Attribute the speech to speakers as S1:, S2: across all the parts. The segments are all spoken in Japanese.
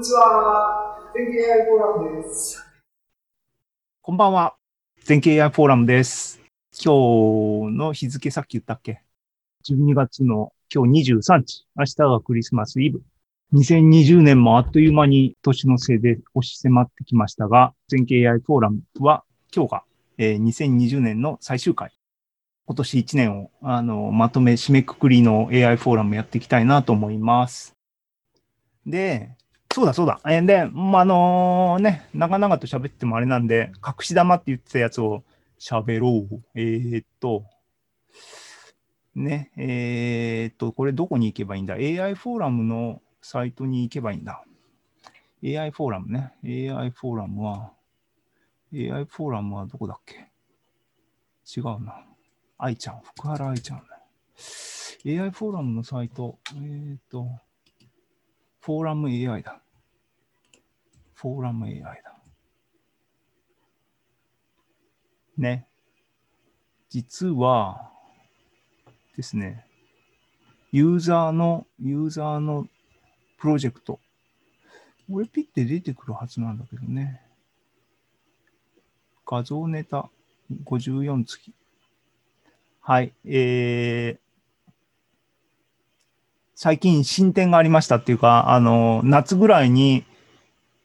S1: んにちは。全経 AI フォーラムです。
S2: こんばんは。全経 AI フォーラムです。今日の日付さっき言ったっけ ?12 月の今日23日。明日がクリスマスイブ。2020年もあっという間に年の瀬で押し迫ってきましたが、全経 AI フォーラムは今日が、えー、2020年の最終回。今年1年をあのまとめ、締めくくりの AI フォーラムやっていきたいなと思います。で、そうだそうだ。えー、で、まあ、あのー、ね、長々と喋ってもあれなんで、隠し玉って言ってたやつを喋ろう。えー、っと、ね、えー、っと、これどこに行けばいいんだ ?AI フォーラムのサイトに行けばいいんだ。AI フォーラムね。AI フォーラムは、AI フォーラムはどこだっけ？違うな。愛ちゃん、福原愛ちゃん。AI フォーラムのサイト、えー、っと、フォーラム AI だ。フォーラム AI だ。ね。実はですね、ユーザーの、ユーザーのプロジェクト。これピッて出てくるはずなんだけどね。画像ネタ54月。はい。えー、最近進展がありましたっていうか、あの、夏ぐらいに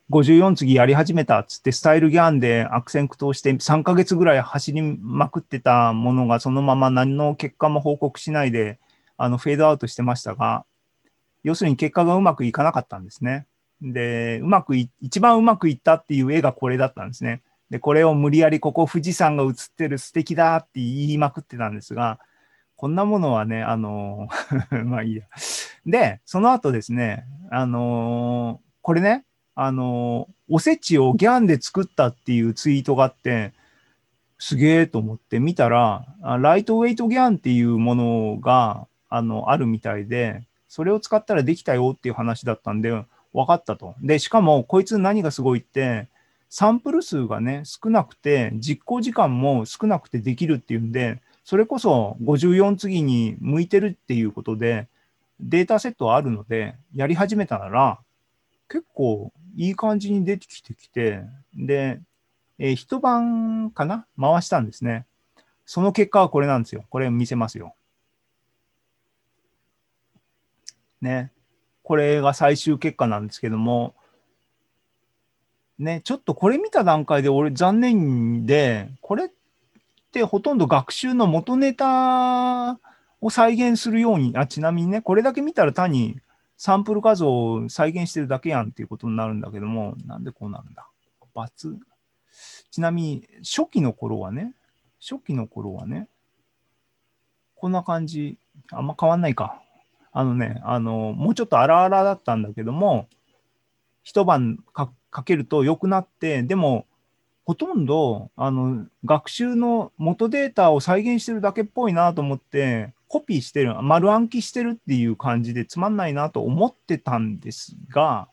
S2: 54次やり始めたっつってスタイルギャンで悪戦苦闘して3ヶ月ぐらい走りまくってたものがそのまま何の結果も報告しないであのフェードアウトしてましたが、要するに結果がうまくいかなかったんですね。で、うまくい、一番うまくいったっていう絵がこれだったんですね。で、これを無理やりここ富士山が映ってる素敵だって言いまくってたんですが、こんなものはね、あの まあいいや。で、その後ですね、あのー、これね、あのー、おせちをギャンで作ったっていうツイートがあって、すげえと思って見たら、ライトウェイトギャンっていうものが、あの、あるみたいで、それを使ったらできたよっていう話だったんで、分かったと。で、しかも、こいつ何がすごいって、サンプル数がね、少なくて、実行時間も少なくてできるっていうんで、それこそ54次に向いてるっていうことで、データセットあるので、やり始めたなら、結構いい感じに出てきてきて、で、えー、一晩かな回したんですね。その結果はこれなんですよ。これ見せますよ。ね。これが最終結果なんですけども、ね、ちょっとこれ見た段階で俺残念で、これってほとんど学習の元ネタを再現するように、あちなみにね、これだけ見たら単にサンプル画像を再現してるだけやんっていうことになるんだけども、なんでこうなるんだ×？ちなみに、初期の頃はね、初期の頃はね、こんな感じ、あんま変わんないか。あのね、あの、もうちょっと荒々だったんだけども、一晩かけると良くなって、でも、ほとんどあの学習の元データを再現してるだけっぽいなと思って、コピーしてる、丸暗記してるっていう感じでつまんないなと思ってたんですが、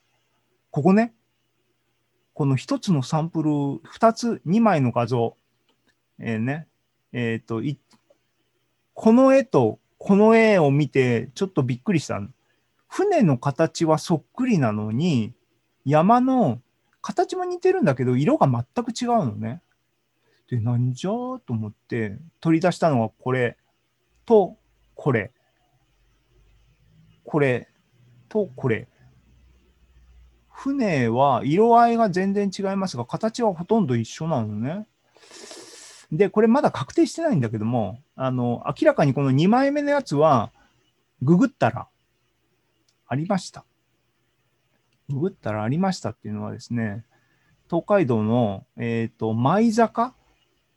S2: ここね、この1つのサンプル、2つ、2枚の画像、えー、ね、えっ、ー、と、この絵とこの絵を見てちょっとびっくりした船の形はそっくりなのに、山の形も似てるんだけど、色が全く違うのね。で、なんじゃと思って取り出したのがこれとこれ。これとこれ。船は色合いが全然違いますが、形はほとんど一緒なのね。で、これまだ確定してないんだけども、あの、明らかにこの2枚目のやつは、ググったら、ありました。ググったらありましたっていうのはですね、東海道の、えっ、ー、と、舞坂っ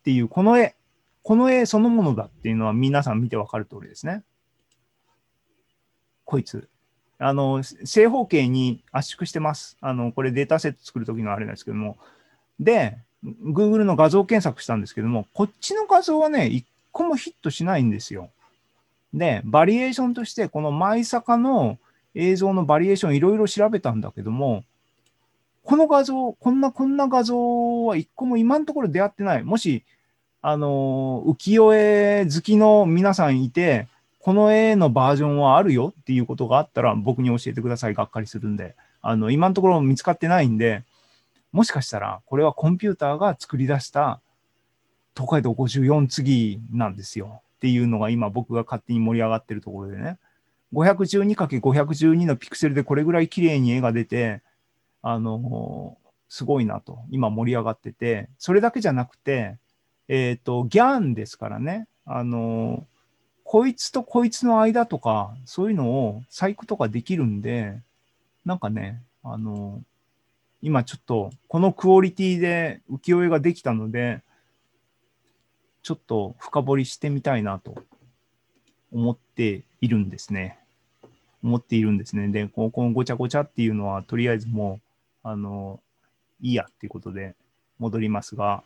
S2: ていうこの絵、この絵そのものだっていうのは皆さん見てわかる通りですね。こいつ。あの、正方形に圧縮してます。あの、これデータセット作るときのあれなんですけども。で、Google の画像検索したんですけども、こっちの画像はね、一個もヒットしないんですよ。で、バリエーションとして、この舞坂の映像のバリエーションいろいろ調べたんだけども、この画像、こんなこんな画像は一個も今のところ出会ってない。もし、あの、浮世絵好きの皆さんいて、この絵のバージョンはあるよっていうことがあったら僕に教えてください。がっかりするんで。あの、今のところ見つかってないんで、もしかしたら、これはコンピューターが作り出した東海道54次なんですよっていうのが今僕が勝手に盛り上がってるところでね。512×512 のピクセルでこれぐらい綺麗に絵が出て、あのすごいなと、今盛り上がってて、それだけじゃなくて、えっ、と、ギャンですからね、あのこいつとこいつの間とか、そういうのを細工とかできるんで、なんかね、あの今ちょっとこのクオリティで浮世絵ができたので、ちょっと深掘りしてみたいなと思っているんですね。思っているんですね。で、このごちゃごちゃっていうのは、とりあえずもう、あの、いいやっていうことで戻りますが、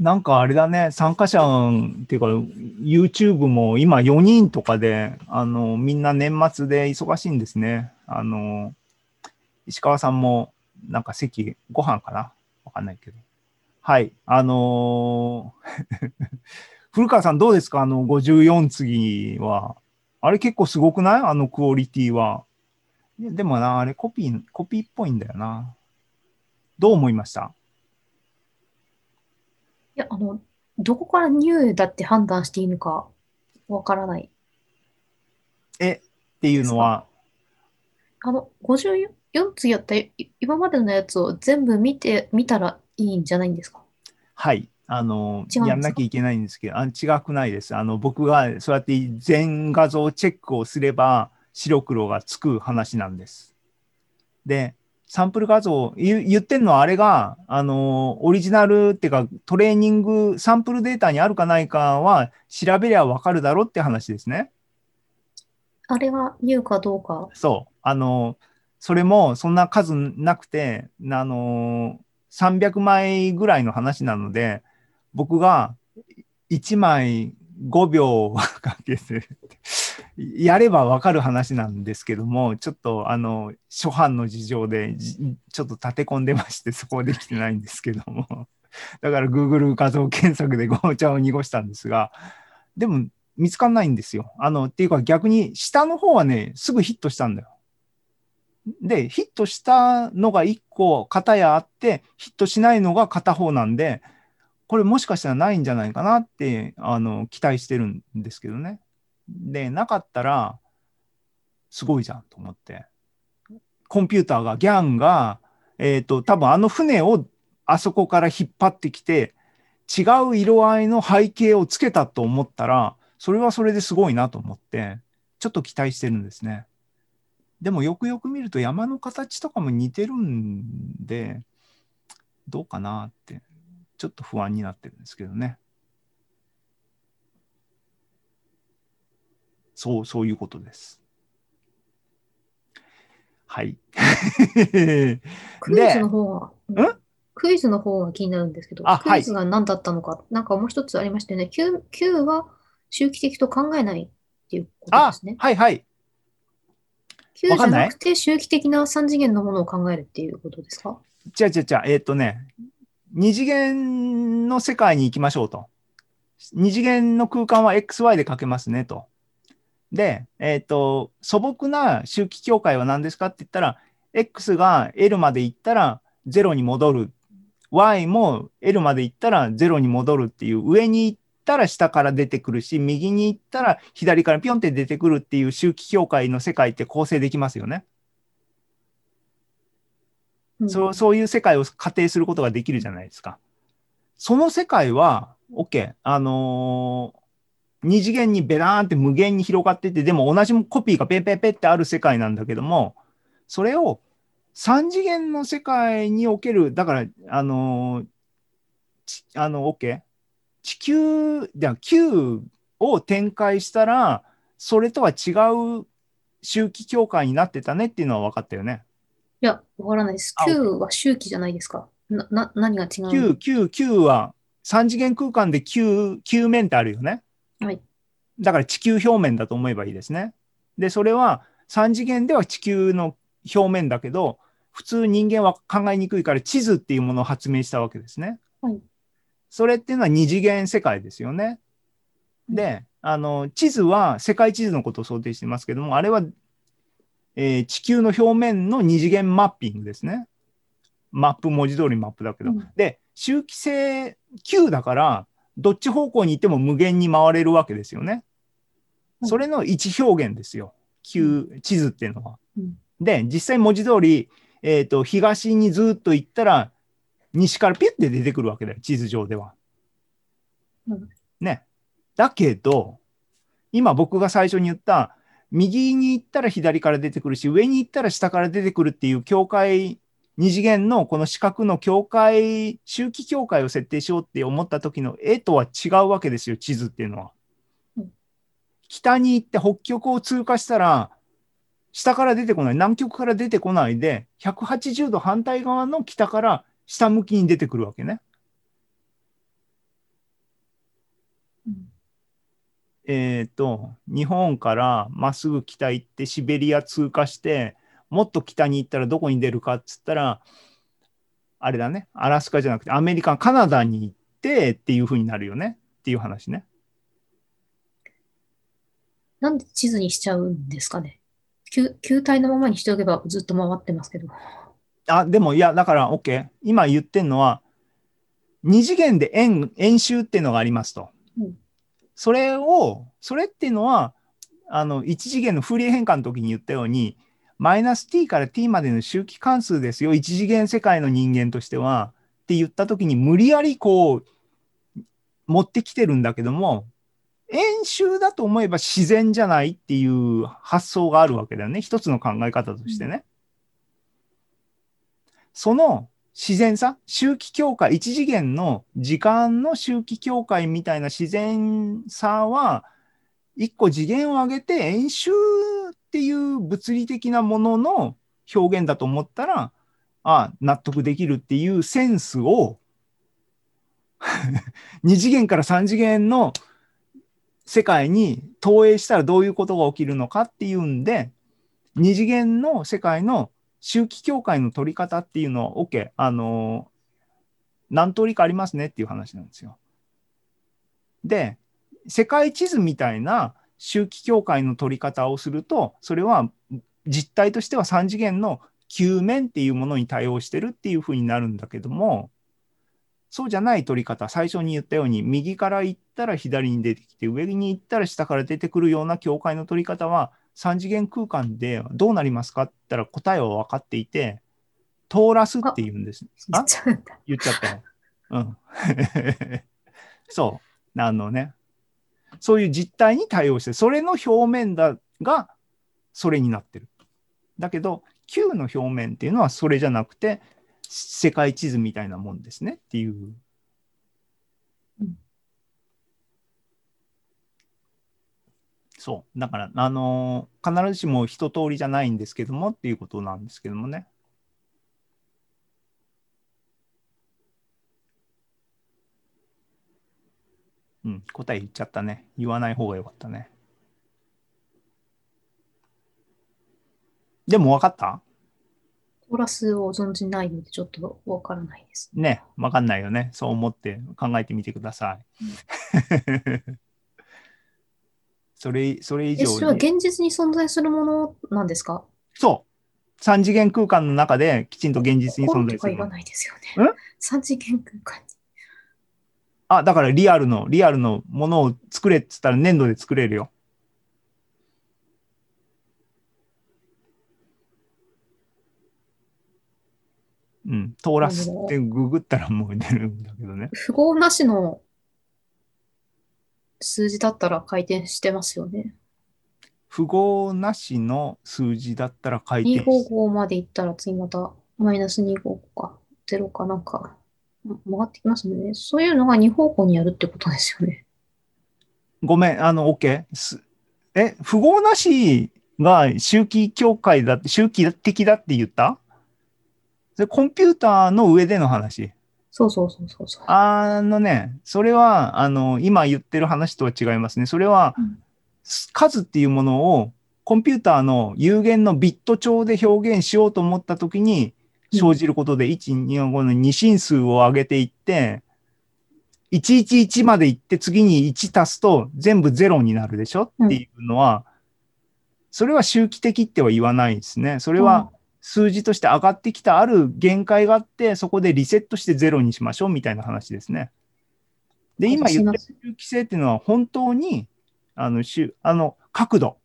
S2: なんかあれだね、参加者っていうか、YouTube も今4人とかで、あの、みんな年末で忙しいんですね。あの、石川さんも、なんか席、ご飯かな？わかんないけど。はい。あのー古川さんどうですか？あの54次は。あれ結構すごくない？あのクオリティは。でもな、あれコピー、コピーっぽいんだよな。どう思いました？
S3: いや、あの、どこからニューだって判断していいのかわからない。
S2: えっていうのは、
S3: あの、54次やった今までのやつを全部見て、見たらいいんじゃないんですか？
S2: はい。あの、やんなきゃいけないんですけど、あ違くないです。あの、僕がそうやって全画像チェックをすれば、白黒がつく話なんです。で、サンプル画像、言言ってんのはあれが、あの、オリジナルっていうか、トレーニング、サンプルデータにあるかないかは、調べりゃわかるだろって話ですね。
S3: あれがニューかどうか。
S2: そう。あの、それもそんな数なくて、あの、300枚ぐらいの話なので、僕が1枚5秒はかけて、やればわかる話なんですけども、ちょっとあの、初版の事情でちょっと立て込んでまして、そこはできてないんですけども。だから Google 画像検索でお茶を濁したんですが、でも見つかんないんですよ。あの、っていうか逆に下の方はね、すぐヒットしたんだよ。で、ヒットしたのが1個片やあって、ヒットしないのが片方なんで、これもしかしたらないんじゃないかなって、あの、期待してるんですけどね。で、なかったら、すごいじゃんと思って。コンピューターが、ギャンが、えっ、と、多分あの船をあそこから引っ張ってきて、違う色合いの背景をつけたと思ったら、それはそれですごいなと思って、ちょっと期待してるんですね。でもよくよく見ると山の形とかも似てるんで、どうかなって、ちょっと不安になってるんですけどね。そう、そういうことです。はい。
S3: クイズの方は、
S2: でん？
S3: クイズの方が気になるんですけど、
S2: あ
S3: クイズが何だったのか、なんかもう一つありましたよね。Q, Q は周期的と考えないっていうこと
S2: あ
S3: ですね。
S2: はいはい。
S3: Q じゃ
S2: な
S3: くて周期的な3次元のものを考えるっていうことですか？
S2: 違う違う違う、えっ、とね、二次元の世界に行きましょうと。二次元の空間は XY で書けますねと。で、えっ、と、素朴な周期境界は何ですかって言ったら、X が L まで行ったら0に戻る。Y も L まで行ったら0に戻るっていう、上に行ったら下から出てくるし、右に行ったら左からピョンって出てくるっていう周期境界の世界って構成できますよね。そうそういう世界を仮定することができるじゃないですか。その世界は、OK。あのー二次元にベラーンって無限に広がってて、でも同じコピーがペペペってある世界なんだけども、それを三次元の世界における、だから、あのーあの、OK。地球、では Q を展開したら、それとは違う周期境界になってたねっていうのは分かったよね。
S3: いや、わからないです。
S2: あ
S3: Q は周期じゃないですか。な、な、何が違うの
S2: ？Q、Q、Q は3次元空間で Q、Q 面ってあるよね。
S3: はい。
S2: だから地球表面だと思えばいいですね。で、それは3次元では地球の表面だけど、普通人間は考えにくいから地図っていうものを発明したわけですね。
S3: はい
S2: それっていうのは二次元世界ですよね。で、あの、地図は世界地図のことを想定してますけども、あれは、えー地球の表面の二次元マッピングですね。マップ、文字通りマップだけど。
S3: うん
S2: で、周期性9だから、どっち方向に行っても無限に回れるわけですよね。
S3: うん
S2: それの位置表現ですよ。9、地図っていうのは。
S3: うん
S2: で、実際文字通り、えっ、と、東にずっと行ったら、西からピュッて出てくるわけだよ、地図上では。
S3: うん
S2: ね。だけど、今僕が最初に言った、右に行ったら左から出てくるし、上に行ったら下から出てくるっていう境界、二次元のこの四角の境界、周期境界を設定しようって思った時の絵とは違うわけですよ、地図っていうのは
S3: うん。
S2: 北に行って北極を通過したら、下から出てこない、南極から出てこないで、180度反対側の北から下向きに出てくるわけね。
S3: うん
S2: えっ、と、日本からまっすぐ北行ってシベリア通過して、もっと北に行ったらどこに出るかっつったら、あれだね、アラスカじゃなくてアメリカ、カナダに行ってっていう風になるよねっていう話ね。
S3: なんで地図にしちゃうんですかね？球、球体のままにしておけばずっと回ってますけど。
S2: あ、でもいや、だから OK。今言ってんのは、二次元で円、円周っていうのがありますと。
S3: うん
S2: それを、それっていうのは、あの、一次元のフーリエ変換の時に言ったように、マイナス t から t までの周期関数ですよ、一次元世界の人間としては。って言った時に、無理やりこう、持ってきてるんだけども、円周だと思えば自然じゃないっていう発想があるわけだよね。一つの考え方としてね。その自然さ、周期境界、一次元の時間の周期境界みたいな自然さは、一個次元を上げて円周っていう物理的なものの表現だと思ったら、あ納得できるっていうセンスを、二次元から三次元の世界に投影したらどういうことが起きるのかっていうんで、二次元の世界の周期境界の取り方っていうのは OK。あの何通りかありますねっていう話なんですよ。で、世界地図みたいな周期境界の取り方をすると、それは実態としては3次元の球面っていうものに対応してるっていうふうになるんだけども、そうじゃない取り方、最初に言ったように、右から行ったら左に出てきて、上に行ったら下から出てくるような境界の取り方は、3次元空間でどうなりますかって言ったら答えは分かっていて、通らすって言うんです。
S3: 言っちゃうんだ。
S2: 言っちゃったよ。うん。そう。あのね。そういう実態に対応して、それの表面だが、それになってる。だけど、Q の表面っていうのはそれじゃなくて、世界地図みたいなもんですねっていう。
S3: うん
S2: そう。だから、あのー必ずしも一通りじゃないんですけどもっていうことなんですけどもね。うん、答え言っちゃったね。言わない方がよかったね。でも分かった？
S3: トラスを存じないのでちょっとわからないです。
S2: ね、分かんないよね。そう思って考えてみてください。それ、それ以
S3: え、それは
S2: 上に。
S3: 現実に存在するものなんですか？
S2: そう。三次元空間の中できちんと現実に存在する
S3: 本とか言わ。ないですよね。三次元空間に。
S2: あ、だからリアルの、リアルのものを作れって言ったら粘土で作れるよ。うん、通らすってググったらもう出るんだけどね。
S3: 符号なしの数字だったら回転してますよね。
S2: 符号なしの数字だったら回転し
S3: 255までいったら次またマイナス255か0かなんか曲がってきますもんね。そういうのが2方向にやるってことですよね。
S2: ごめん、あの、OK。すえ、符号なしが周期境界だって、周期的だって言った？それコンピューターの上での話。
S3: そうそうそうそうそう。
S2: あのね、それは、あの、今言ってる話とは違いますね。それは、
S3: うん
S2: 数っていうものをコンピューターの有限のビット帳で表現しようと思ったときに生じることで、1、2、5の二進数を上げていって、111までいって次に1足すと全部0になるでしょっていうのは、それは周期的っては言わないですね。それは数字として上がってきたある限界があって、そこでリセットしてゼロにしましょうみたいな話ですね。で、今言ってる周期性っていうのは本当に、あの、しゅあの角度。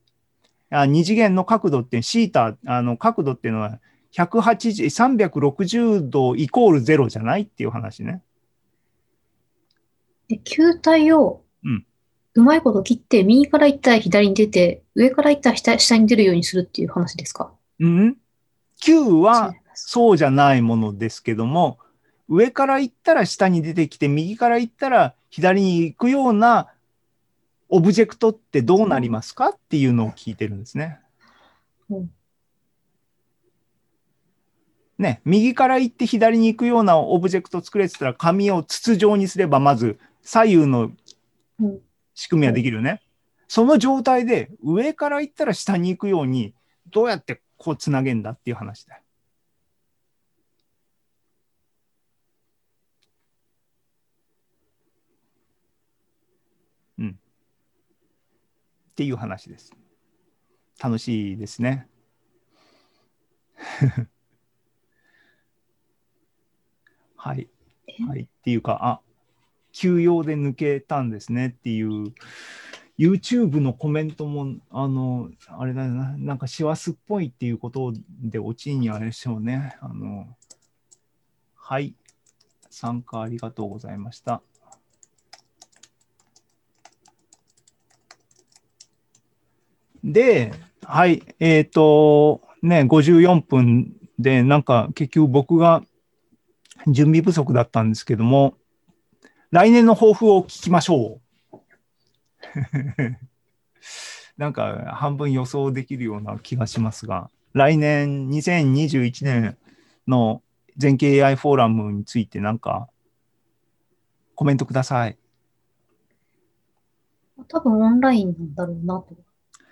S2: あ二次元の角度って、シータ、あの角度っていうのは180、360度イコールゼロじゃないっていう話ね。
S3: え球体を
S2: う
S3: まいこと切って、右から行ったら左に出て、上から行ったら下下に出るようにするっていう話ですか？
S2: うん、Q はそうじゃないものですけども、上から行ったら下に出てきて、右から行ったら左に行くようなオブジェクトってどうなりますかっていうのを聞いてるんですね。
S3: うん
S2: ね、右から行って左に行くようなオブジェクトを作れって言ったら、紙を筒状にすれば、まず左右の
S3: うん
S2: 仕組みはできるよね。その状態で上から行ったら下に行くように、どうやってこうつなげんだっていう話だよ。うん。っていう話です。楽しいですね。はい。はい。っていうか、あ、休養で抜けたんですねっていう、YouTube のコメントも、あの、あれだな、なんか師走っぽいっていうことで、オチにあれでしょうね。あの、はい。参加ありがとうございました。で、はい、えっ、と、ね、54分で、なんか結局僕が準備不足だったんですけども、来年の抱負を聞きましょう。なんか半分予想できるような気がしますが、来年2021年の全景 AI フォーラムについてなんかコメントください。
S3: 多分オンラインなんだろうなと。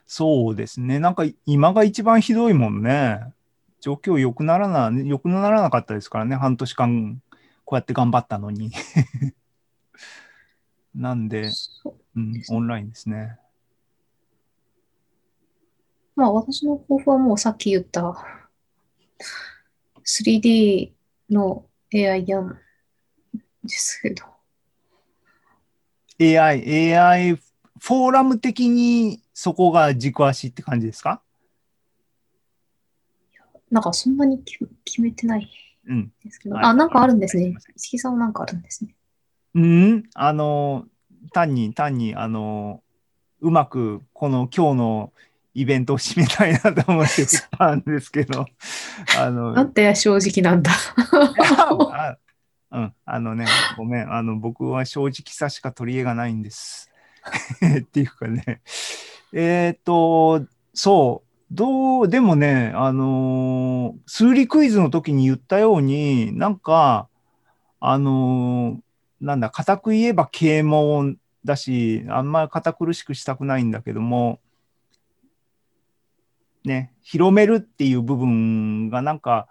S2: そうですね。なんか今が一番ひどいもんね。状況良くならな、良くならなかったですからね。半年間こうやって頑張ったのに。なんで、
S3: そう
S2: うんオンラインですね。
S3: まあ私の抱負はもうさっき言った 3D の AI ギャンですけど。
S2: AI、AI フォーラム的にそこが軸足って感じですか？
S3: なんかそんなに決決めてない
S2: うん。
S3: ですけど。
S2: はい
S3: あ、なんかあるんですね。石木さんはなんかあるんですね。
S2: うん、あの、単に、単に、あの、うまくこの今日のイベントを締めたいなと思ってたんですけど、あの、
S3: なんて正直なんだ。
S2: あ うん、あのね、ごめん、あの、僕は正直さしか取り柄がないんです。っていうかね、えーっと、そう、どう、でもね、あのー数理クイズの時に言ったように、なんか、あのーなんだ、固く言えば啓蒙だし、あんま堅苦しくしたくないんだけども、ね、広めるっていう部分がなんか、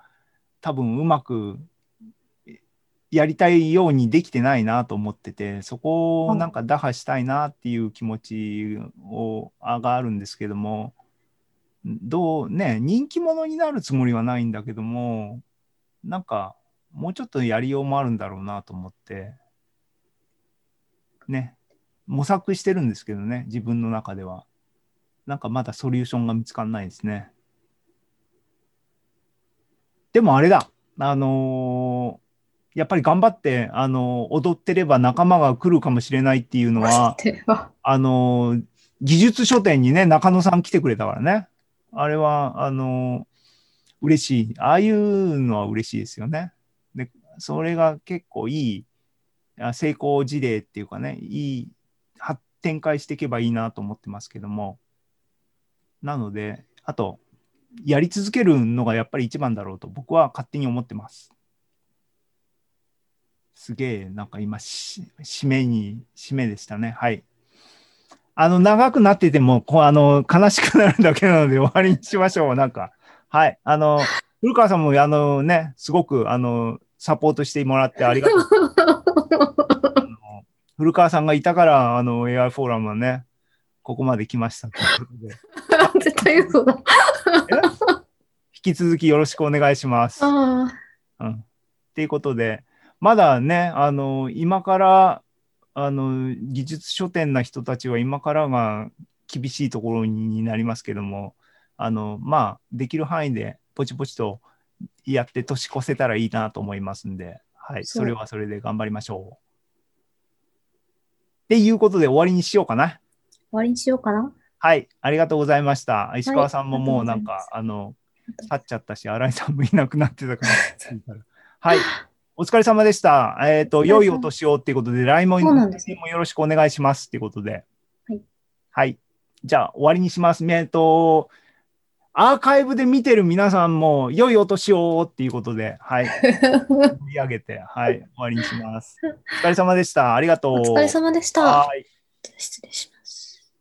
S2: 多分うまくやりたいようにできてないなと思ってて、そこをなんか打破したいなっていう気持ちをがあるんですけども、どうね、人気者になるつもりはないんだけども、なんかもうちょっとやりようもあるんだろうなと思って、ね、模索してるんですけどね、自分の中では。なんかまだソリューションが見つかんないですね。でもあれだ、あのーやっぱり頑張って、あのー踊ってれば仲間が来るかもしれないっていうのは、あのー技術書店にね、中野さん来てくれたからね。あれは、あのー嬉しい。ああいうのは嬉しいですよね。で、それが結構いいあ成功事例っていうかね、いい発展開していけばいいなと思ってますけども。なので、あと、やり続けるのがやっぱり一番だろうと僕は勝手に思ってます。すげえ、なんか今し、締めに、締めでしたね。はい。あの、長くなってても、こう、あの、悲しくなるだけなので終わりにしましょう。なんか、はい。あの、古川さんも、あのね、すごく、あの、サポートしてもらってありがとう。古川さんがいたから、あの、AI フォーラムはね、ここまで来ましたということで。
S3: 絶た嘘だ。
S2: 引き続きよろしくお願いします。うん。っていうことで、まだね、あの、今から、あの、技術書店な人たちは今からが厳しいところになりますけども、あの、まあ、できる範囲でポチポチとやって年越せたらいいなと思いますんで、はい、
S3: そ
S2: れはそれで頑張りましょう。っていうことで終わりにしようかな。
S3: 終わりにしようかな。
S2: はい、ありがとうございました。石川さんももうなん
S3: ありがとうござい
S2: あの、去っちゃったし、新井さんもいなくなってたから。はい、お疲れ様でした。えっ、と、
S3: お疲れ様
S2: 良いお年をっていうことで、来も
S3: そうなんですね
S2: もよろしくお願いしますっていうことで。
S3: はい。
S2: はい。じゃあ、終わりにします。えっと、アーカイブで見てる皆さんも、良いお年をっていうことで、はい。盛り上げて、はい、終わりにします。お疲れ様でした。ありがとう。
S3: お疲れ様でした。
S2: はい。
S3: 失礼します。